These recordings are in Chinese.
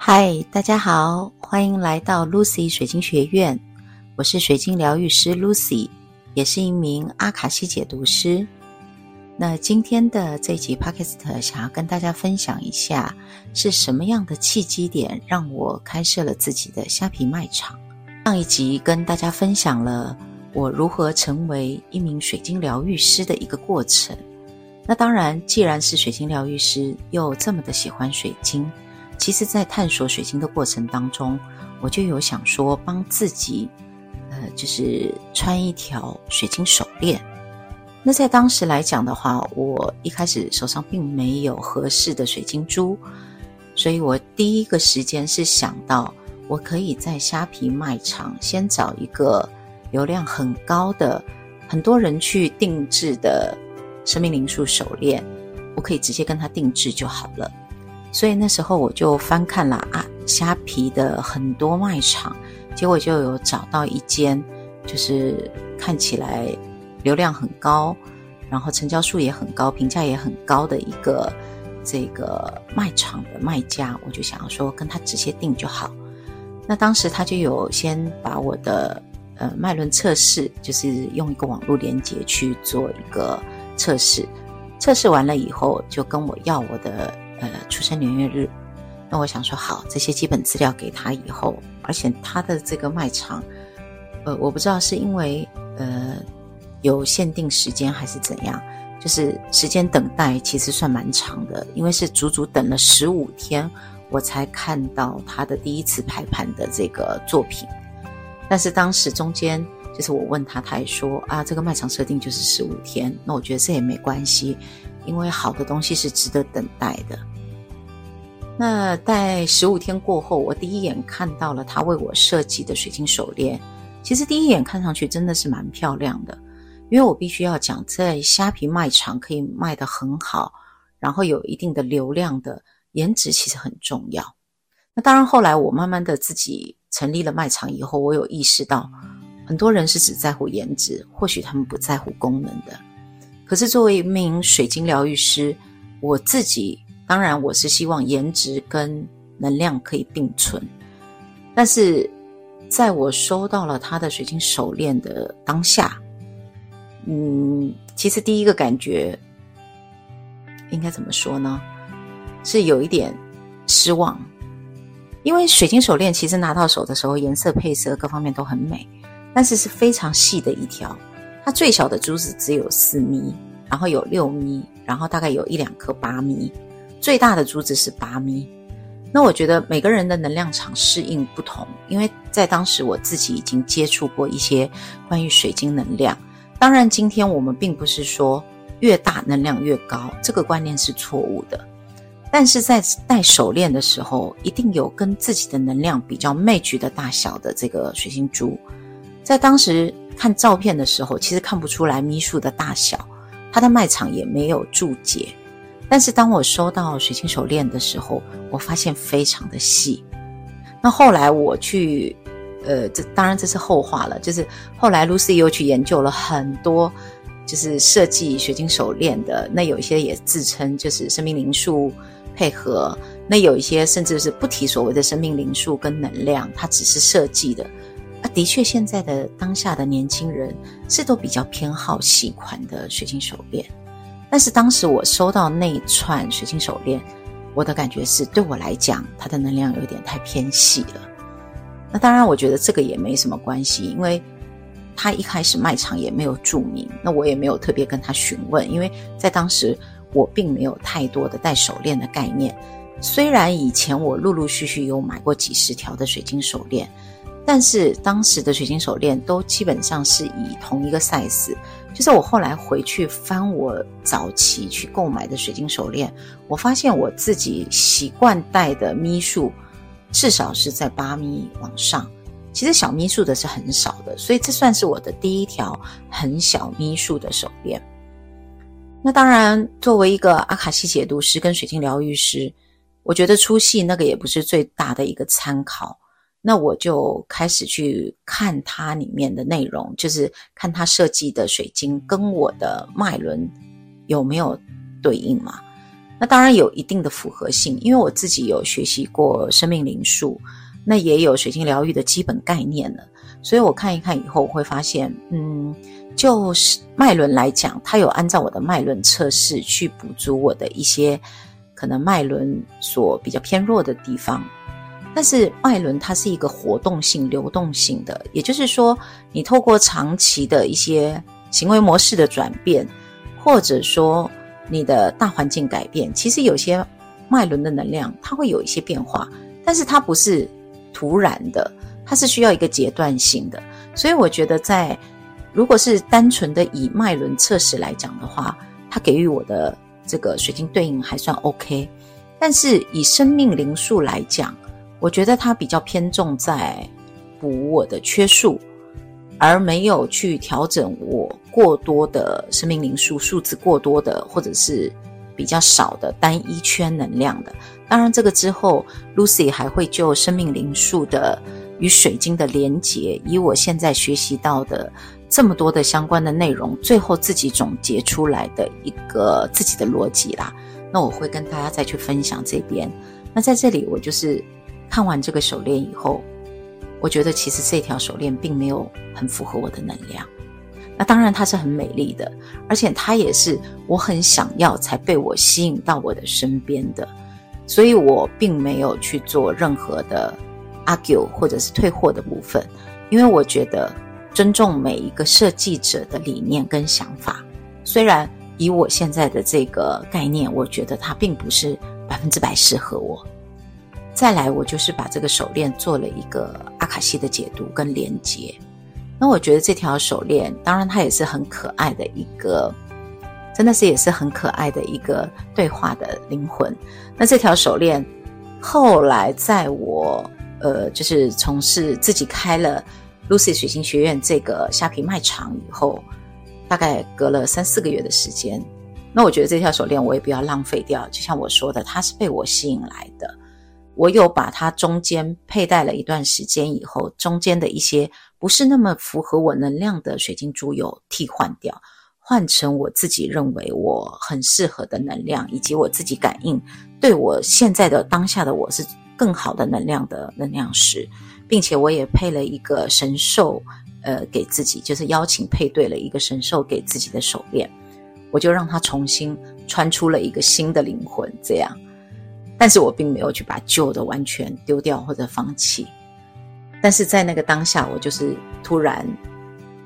嗨，大家好，欢迎来到 Lucy 水晶学院。我是水晶疗愈师 Lucy，也是一名阿卡西解读师。那今天的这集 Podcast 想要跟大家分享一下，是什么样的契机点让我开设了自己的虾皮卖场。上一集跟大家分享了我如何成为一名水晶疗愈师的一个过程。那当然，既然是水晶疗愈师，又这么的喜欢水晶，其实在探索水晶的过程当中，我就有想说帮自己，呃，就是穿一条水晶手链。那在当时来讲的话，我一开始手上并没有合适的水晶珠，所以我第一个时间是想到，我可以在虾皮卖场先找一个流量很高的、很多人去定制的。生命灵数手链，我可以直接跟他定制就好了。所以那时候我就翻看了啊，虾皮的很多卖场，结果就有找到一间，就是看起来流量很高，然后成交数也很高，评价也很高的一个这个卖场的卖家，我就想要说跟他直接订就好。那当时他就有先把我的呃脉轮测试，就是用一个网络连接去做一个。测试，测试完了以后，就跟我要我的呃出生年月日。那我想说好，这些基本资料给他以后，而且他的这个卖场，呃，我不知道是因为呃有限定时间还是怎样，就是时间等待其实算蛮长的，因为是足足等了十五天，我才看到他的第一次排盘的这个作品。但是当时中间。就是我问他，他也说啊，这个卖场设定就是十五天。那我觉得这也没关系，因为好的东西是值得等待的。那在十五天过后，我第一眼看到了他为我设计的水晶手链。其实第一眼看上去真的是蛮漂亮的，因为我必须要讲，在虾皮卖场可以卖得很好，然后有一定的流量的颜值其实很重要。那当然，后来我慢慢的自己成立了卖场以后，我有意识到。很多人是只在乎颜值，或许他们不在乎功能的。可是作为一名水晶疗愈师，我自己当然我是希望颜值跟能量可以并存。但是在我收到了他的水晶手链的当下，嗯，其实第一个感觉应该怎么说呢？是有一点失望，因为水晶手链其实拿到手的时候，颜色配色各方面都很美。但是是非常细的一条，它最小的珠子只有四米，然后有六米，然后大概有一两颗八米，最大的珠子是八米。那我觉得每个人的能量场适应不同，因为在当时我自己已经接触过一些关于水晶能量。当然，今天我们并不是说越大能量越高，这个观念是错误的。但是在戴手链的时候，一定有跟自己的能量比较 m a 的大小的这个水晶珠。在当时看照片的时候，其实看不出来米数的大小，它的卖场也没有注解。但是当我收到水晶手链的时候，我发现非常的细。那后来我去，呃，这当然这是后话了。就是后来 Lucy 又去研究了很多，就是设计水晶手链的。那有一些也自称就是生命灵数配合，那有一些甚至是不提所谓的生命灵数跟能量，它只是设计的。啊，的确，现在的当下的年轻人是都比较偏好细款的水晶手链，但是当时我收到那一串水晶手链，我的感觉是，对我来讲，它的能量有点太偏细了。那当然，我觉得这个也没什么关系，因为他一开始卖场也没有注明，那我也没有特别跟他询问，因为在当时我并没有太多的戴手链的概念。虽然以前我陆陆续续有买过几十条的水晶手链。但是当时的水晶手链都基本上是以同一个 size，就是我后来回去翻我早期去购买的水晶手链，我发现我自己习惯戴的咪数至少是在八咪往上，其实小咪数的是很少的，所以这算是我的第一条很小咪数的手链。那当然，作为一个阿卡西解读师跟水晶疗愈师，我觉得粗细那个也不是最大的一个参考。那我就开始去看它里面的内容，就是看它设计的水晶跟我的脉轮有没有对应嘛。那当然有一定的符合性，因为我自己有学习过生命灵数，那也有水晶疗愈的基本概念了，所以我看一看以后，我会发现，嗯，就是脉轮来讲，它有按照我的脉轮测试去补足我的一些可能脉轮所比较偏弱的地方。但是脉轮它是一个活动性、流动性的，也就是说，你透过长期的一些行为模式的转变，或者说。你的大环境改变，其实有些脉轮的能量，它会有一些变化，但是它不是突然的，它是需要一个阶段性的。所以我觉得在，如果是单纯的以脉轮测试来讲的话，它给予我的这个水晶对应还算 OK。但是以生命灵数来讲，我觉得它比较偏重在补我的缺数。而没有去调整我过多的生命灵数数字过多的，或者是比较少的单一圈能量的。当然，这个之后，Lucy 还会就生命灵数的与水晶的连结，以我现在学习到的这么多的相关的内容，最后自己总结出来的一个自己的逻辑啦。那我会跟大家再去分享这边。那在这里，我就是看完这个手链以后。我觉得其实这条手链并没有很符合我的能量，那当然它是很美丽的，而且它也是我很想要才被我吸引到我的身边的，所以我并没有去做任何的 argue 或者是退货的部分，因为我觉得尊重每一个设计者的理念跟想法，虽然以我现在的这个概念，我觉得它并不是百分之百适合我。再来，我就是把这个手链做了一个阿卡西的解读跟连接。那我觉得这条手链，当然它也是很可爱的一个，真的是也是很可爱的一个对话的灵魂。那这条手链后来在我呃，就是从事自己开了 Lucy 水星学院这个虾皮卖场以后，大概隔了三四个月的时间。那我觉得这条手链我也不要浪费掉，就像我说的，它是被我吸引来的。我有把它中间佩戴了一段时间以后，中间的一些不是那么符合我能量的水晶珠有替换掉，换成我自己认为我很适合的能量，以及我自己感应对我现在的当下的我是更好的能量的能量石，并且我也配了一个神兽，呃，给自己就是邀请配对了一个神兽给自己的手链，我就让它重新穿出了一个新的灵魂，这样。但是我并没有去把旧的完全丢掉或者放弃，但是在那个当下，我就是突然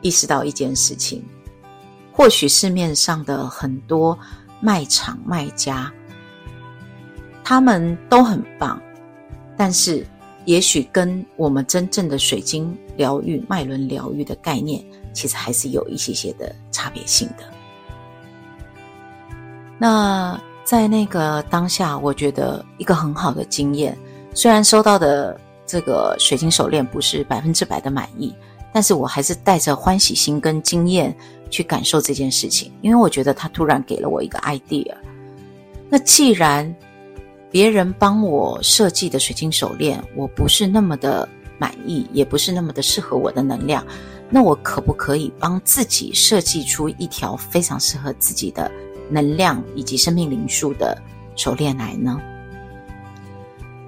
意识到一件事情：或许市面上的很多卖场卖家，他们都很棒，但是也许跟我们真正的水晶疗愈、脉轮疗愈的概念，其实还是有一些些的差别性的。那。在那个当下，我觉得一个很好的经验。虽然收到的这个水晶手链不是百分之百的满意，但是我还是带着欢喜心跟经验去感受这件事情，因为我觉得它突然给了我一个 idea。那既然别人帮我设计的水晶手链，我不是那么的满意，也不是那么的适合我的能量，那我可不可以帮自己设计出一条非常适合自己的？能量以及生命灵数的手链来呢？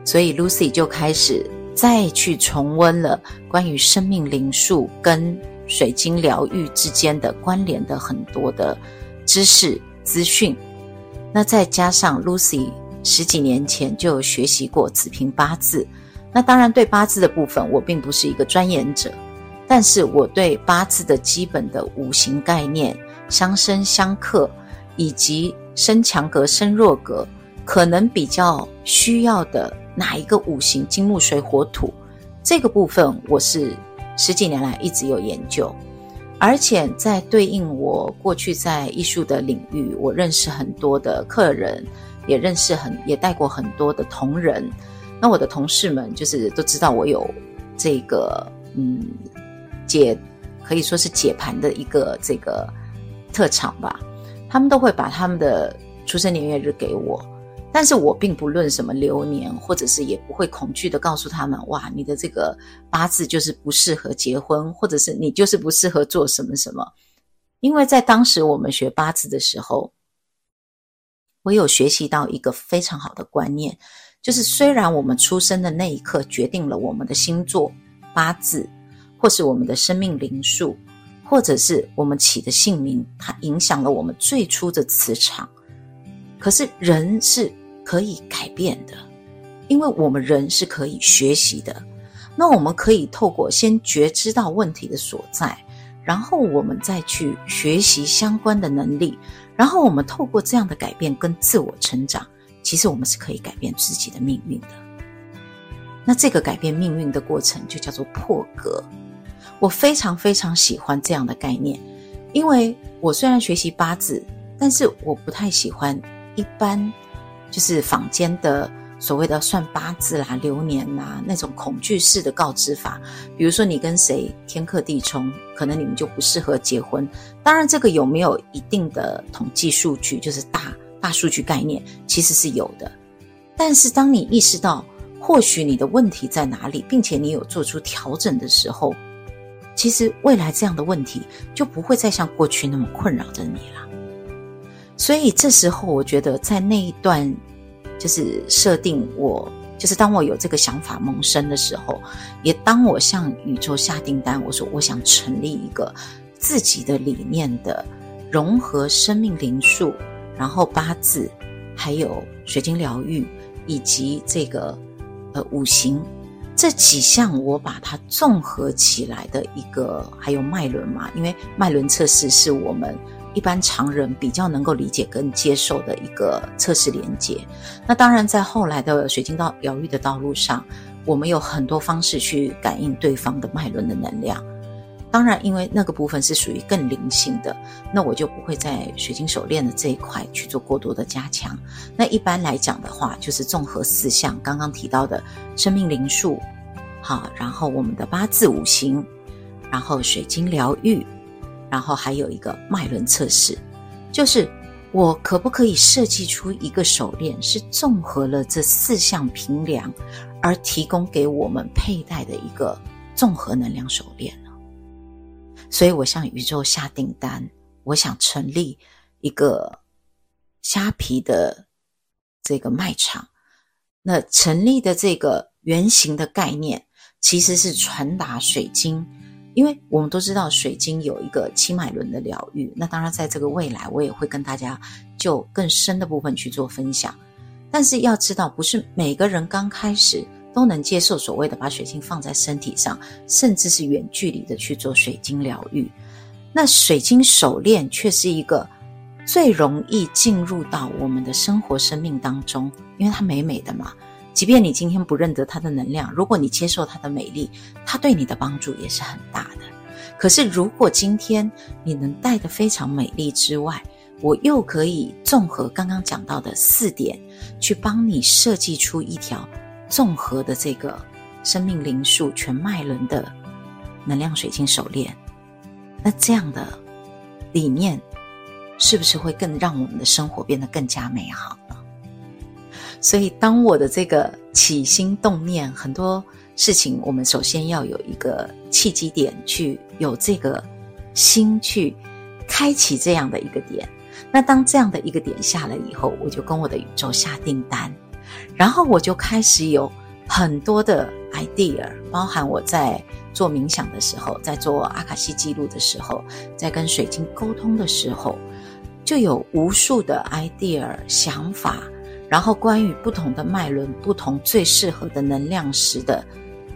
所以 Lucy 就开始再去重温了关于生命灵数跟水晶疗愈之间的关联的很多的知识资讯。那再加上 Lucy 十几年前就有学习过子平八字，那当然对八字的部分我并不是一个专研者，但是我对八字的基本的五行概念相生相克。以及生强格、生弱格，可能比较需要的哪一个五行金木水火土，这个部分我是十几年来一直有研究，而且在对应我过去在艺术的领域，我认识很多的客人，也认识很也带过很多的同仁，那我的同事们就是都知道我有这个嗯解可以说是解盘的一个这个特长吧。他们都会把他们的出生年月日给我，但是我并不论什么流年，或者是也不会恐惧的告诉他们，哇，你的这个八字就是不适合结婚，或者是你就是不适合做什么什么。因为在当时我们学八字的时候，我有学习到一个非常好的观念，就是虽然我们出生的那一刻决定了我们的星座、八字，或是我们的生命灵数，或者是我们起的姓名，它影响了我们最初的磁场。可是人是可以改变的，因为我们人是可以学习的。那我们可以透过先觉知到问题的所在，然后我们再去学习相关的能力。然后我们透过这样的改变跟自我成长，其实我们是可以改变自己的命运的。那这个改变命运的过程就叫做破格。我非常非常喜欢这样的概念，因为我虽然学习八字，但是我不太喜欢一般就是坊间的。所谓的算八字啦、流年啦，那种恐惧式的告知法，比如说你跟谁天克地冲，可能你们就不适合结婚。当然，这个有没有一定的统计数据，就是大大数据概念，其实是有的。但是，当你意识到或许你的问题在哪里，并且你有做出调整的时候，其实未来这样的问题就不会再像过去那么困扰着你了。所以，这时候我觉得在那一段。就是设定我，就是当我有这个想法萌生的时候，也当我向宇宙下订单，我说我想成立一个自己的理念的融合生命灵数，然后八字，还有水晶疗愈，以及这个呃五行这几项，我把它综合起来的一个，还有脉轮嘛，因为脉轮测试是我们。一般常人比较能够理解跟接受的一个测试连接。那当然，在后来的水晶道疗愈的道路上，我们有很多方式去感应对方的脉轮的能量。当然，因为那个部分是属于更灵性的，那我就不会在水晶手链的这一块去做过多的加强。那一般来讲的话，就是综合四项刚刚提到的生命灵数，好，然后我们的八字五行，然后水晶疗愈。然后还有一个脉轮测试，就是我可不可以设计出一个手链，是综合了这四项平量，而提供给我们佩戴的一个综合能量手链？所以我向宇宙下订单，我想成立一个虾皮的这个卖场。那成立的这个原型的概念，其实是传达水晶。因为我们都知道水晶有一个七脉轮的疗愈，那当然在这个未来我也会跟大家就更深的部分去做分享。但是要知道，不是每个人刚开始都能接受所谓的把水晶放在身体上，甚至是远距离的去做水晶疗愈。那水晶手链却是一个最容易进入到我们的生活生命当中，因为它美美的嘛。即便你今天不认得它的能量，如果你接受它的美丽，它对你的帮助也是很大的。可是，如果今天你能戴得非常美丽之外，我又可以综合刚刚讲到的四点，去帮你设计出一条综合的这个生命灵数全脉轮的能量水晶手链，那这样的理念是不是会更让我们的生活变得更加美好呢？所以，当我的这个起心动念，很多事情，我们首先要有一个契机点，去有这个心去开启这样的一个点。那当这样的一个点下来以后，我就跟我的宇宙下订单，然后我就开始有很多的 idea，包含我在做冥想的时候，在做阿卡西记录的时候，在跟水晶沟通的时候，就有无数的 idea 想法。然后，关于不同的脉轮、不同最适合的能量石的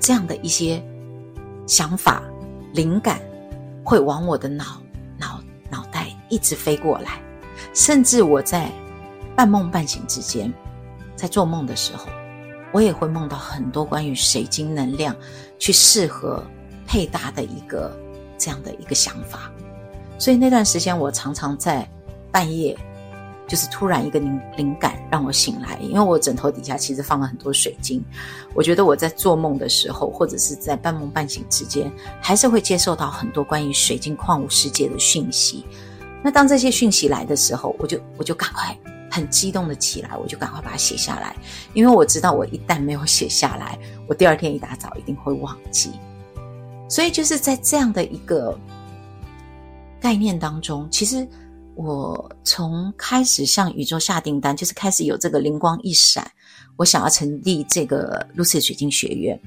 这样的一些想法、灵感，会往我的脑、脑、脑袋一直飞过来。甚至我在半梦半醒之间，在做梦的时候，我也会梦到很多关于水晶能量去适合配搭的一个这样的一个想法。所以那段时间，我常常在半夜。就是突然一个灵灵感让我醒来，因为我枕头底下其实放了很多水晶。我觉得我在做梦的时候，或者是在半梦半醒之间，还是会接受到很多关于水晶矿物世界的讯息。那当这些讯息来的时候，我就我就赶快很激动的起来，我就赶快把它写下来，因为我知道我一旦没有写下来，我第二天一大早一定会忘记。所以就是在这样的一个概念当中，其实。我从开始向宇宙下订单，就是开始有这个灵光一闪，我想要成立这个 Lucy 水晶学院，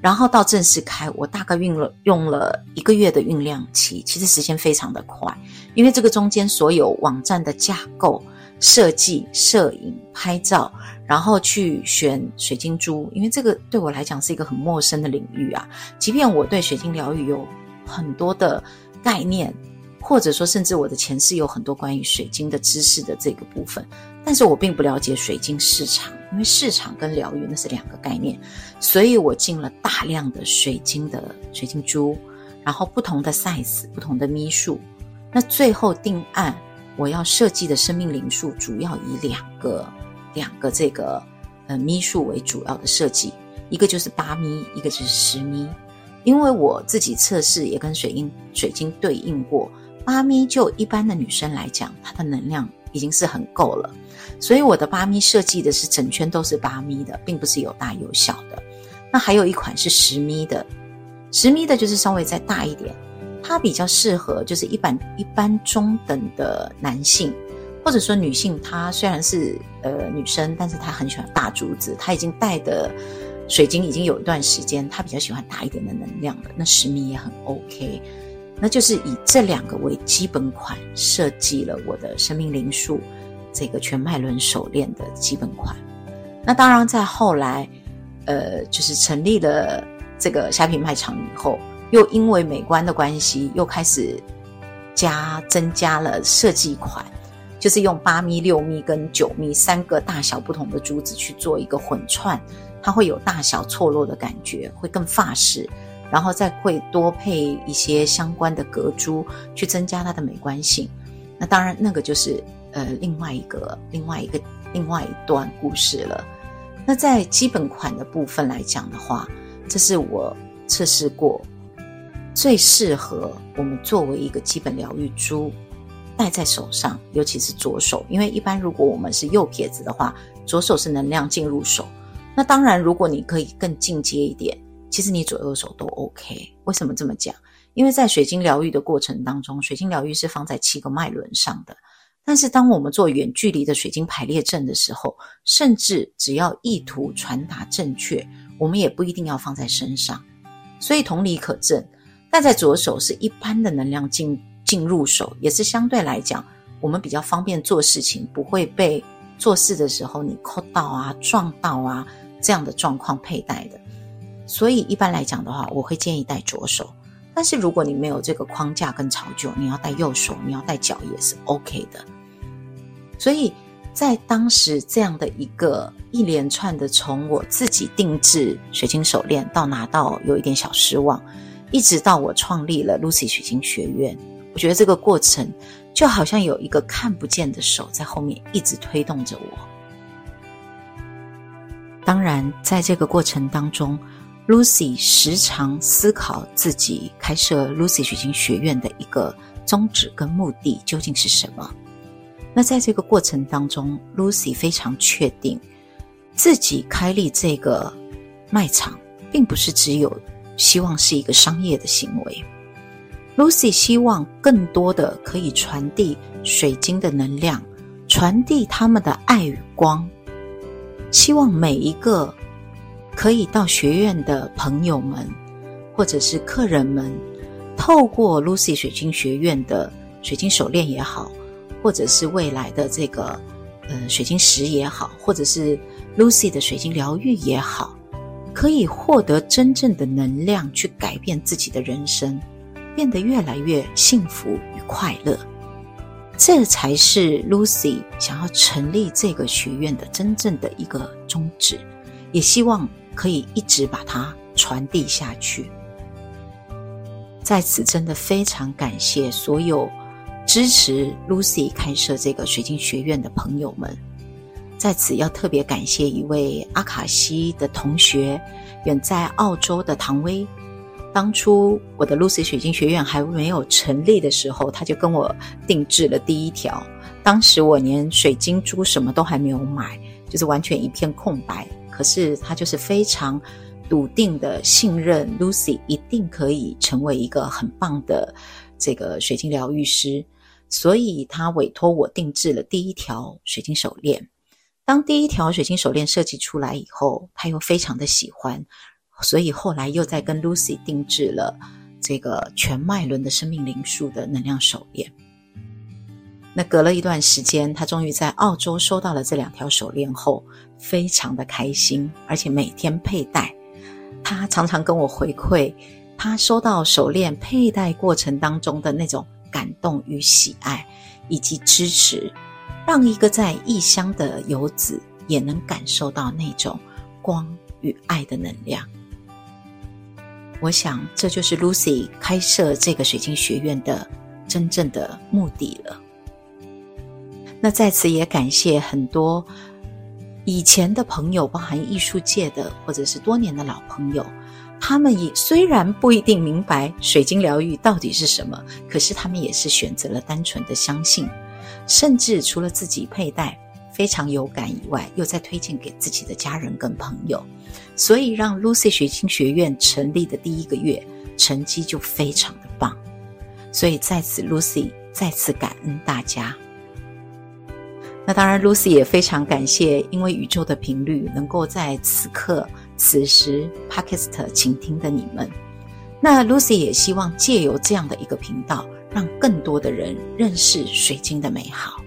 然后到正式开，我大概用了用了一个月的酝酿期，其实时间非常的快，因为这个中间所有网站的架构、设计、摄影、拍照，然后去选水晶珠，因为这个对我来讲是一个很陌生的领域啊，即便我对水晶疗愈有很多的概念。或者说，甚至我的前世有很多关于水晶的知识的这个部分，但是我并不了解水晶市场，因为市场跟疗愈那是两个概念，所以我进了大量的水晶的水晶珠，然后不同的 size、不同的咪数，那最后定案，我要设计的生命灵数主要以两个两个这个呃咪数为主要的设计，一个就是八咪，一个就是十咪，因为我自己测试也跟水晶水晶对应过。八咪就一般的女生来讲，它的能量已经是很够了，所以我的八咪设计的是整圈都是八咪的，并不是有大有小的。那还有一款是十咪的，十咪的就是稍微再大一点，它比较适合就是一般一般中等的男性，或者说女性。她虽然是呃女生，但是她很喜欢大珠子，她已经戴的水晶已经有一段时间，她比较喜欢大一点的能量的，那十米也很 OK。那就是以这两个为基本款设计了我的生命灵数这个全脉轮手链的基本款。那当然在后来，呃，就是成立了这个虾皮卖场以后，又因为美观的关系，又开始加增加了设计款，就是用八咪、六咪跟九咪三个大小不同的珠子去做一个混串，它会有大小错落的感觉，会更法式。然后再会多配一些相关的隔珠，去增加它的美观性。那当然，那个就是呃另外一个、另外一个、另外一段故事了。那在基本款的部分来讲的话，这是我测试过最适合我们作为一个基本疗愈珠戴在手上，尤其是左手，因为一般如果我们是右撇子的话，左手是能量进入手。那当然，如果你可以更进阶一点。其实你左右手都 OK，为什么这么讲？因为在水晶疗愈的过程当中，水晶疗愈是放在七个脉轮上的。但是当我们做远距离的水晶排列阵的时候，甚至只要意图传达正确，我们也不一定要放在身上。所以同理可证，戴在左手是一般的能量进进入手，也是相对来讲我们比较方便做事情，不会被做事的时候你扣到啊、撞到啊这样的状况佩戴的。所以一般来讲的话，我会建议戴左手。但是如果你没有这个框架跟考究，你要戴右手，你要戴脚也是 OK 的。所以在当时这样的一个一连串的，从我自己定制水晶手链到拿到有一点小失望，一直到我创立了 Lucy 水晶学院，我觉得这个过程就好像有一个看不见的手在后面一直推动着我。当然，在这个过程当中，Lucy 时常思考自己开设 Lucy 水晶学院的一个宗旨跟目的究竟是什么。那在这个过程当中，Lucy 非常确定自己开立这个卖场，并不是只有希望是一个商业的行为。Lucy 希望更多的可以传递水晶的能量，传递他们的爱与光，希望每一个。可以到学院的朋友们，或者是客人们，透过 Lucy 水晶学院的水晶手链也好，或者是未来的这个呃水晶石也好，或者是 Lucy 的水晶疗愈也好，可以获得真正的能量，去改变自己的人生，变得越来越幸福与快乐。这才是 Lucy 想要成立这个学院的真正的一个宗旨，也希望。可以一直把它传递下去。在此，真的非常感谢所有支持 Lucy 开设这个水晶学院的朋友们。在此，要特别感谢一位阿卡西的同学，远在澳洲的唐薇。当初我的 Lucy 水晶学院还没有成立的时候，他就跟我定制了第一条。当时我连水晶珠什么都还没有买，就是完全一片空白。可是他就是非常笃定的信任 Lucy 一定可以成为一个很棒的这个水晶疗愈师，所以他委托我定制了第一条水晶手链。当第一条水晶手链设计出来以后，他又非常的喜欢，所以后来又再跟 Lucy 定制了这个全脉轮的生命灵数的能量手链。那隔了一段时间，他终于在澳洲收到了这两条手链后，非常的开心，而且每天佩戴。他常常跟我回馈，他收到手链佩戴过程当中的那种感动与喜爱，以及支持，让一个在异乡的游子也能感受到那种光与爱的能量。我想，这就是 Lucy 开设这个水晶学院的真正的目的了。那在此也感谢很多。以前的朋友，包含艺术界的或者是多年的老朋友，他们也虽然不一定明白水晶疗愈到底是什么，可是他们也是选择了单纯的相信，甚至除了自己佩戴非常有感以外，又在推荐给自己的家人跟朋友，所以让 Lucy 水晶学院成立的第一个月成绩就非常的棒，所以在此 Lucy 再次感恩大家。那当然，Lucy 也非常感谢，因为宇宙的频率能够在此刻、此时 Podcast 倾听的你们。那 Lucy 也希望借由这样的一个频道，让更多的人认识水晶的美好。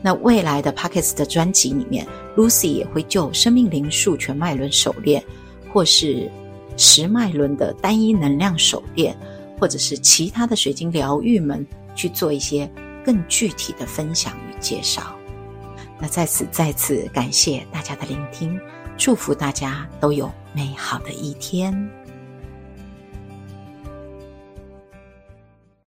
那未来的 Podcast 的专辑里面，Lucy 也会就生命灵数全脉轮手链，或是十脉轮的单一能量手链，或者是其他的水晶疗愈们去做一些。更具体的分享与介绍。那在此再次感谢大家的聆听，祝福大家都有美好的一天。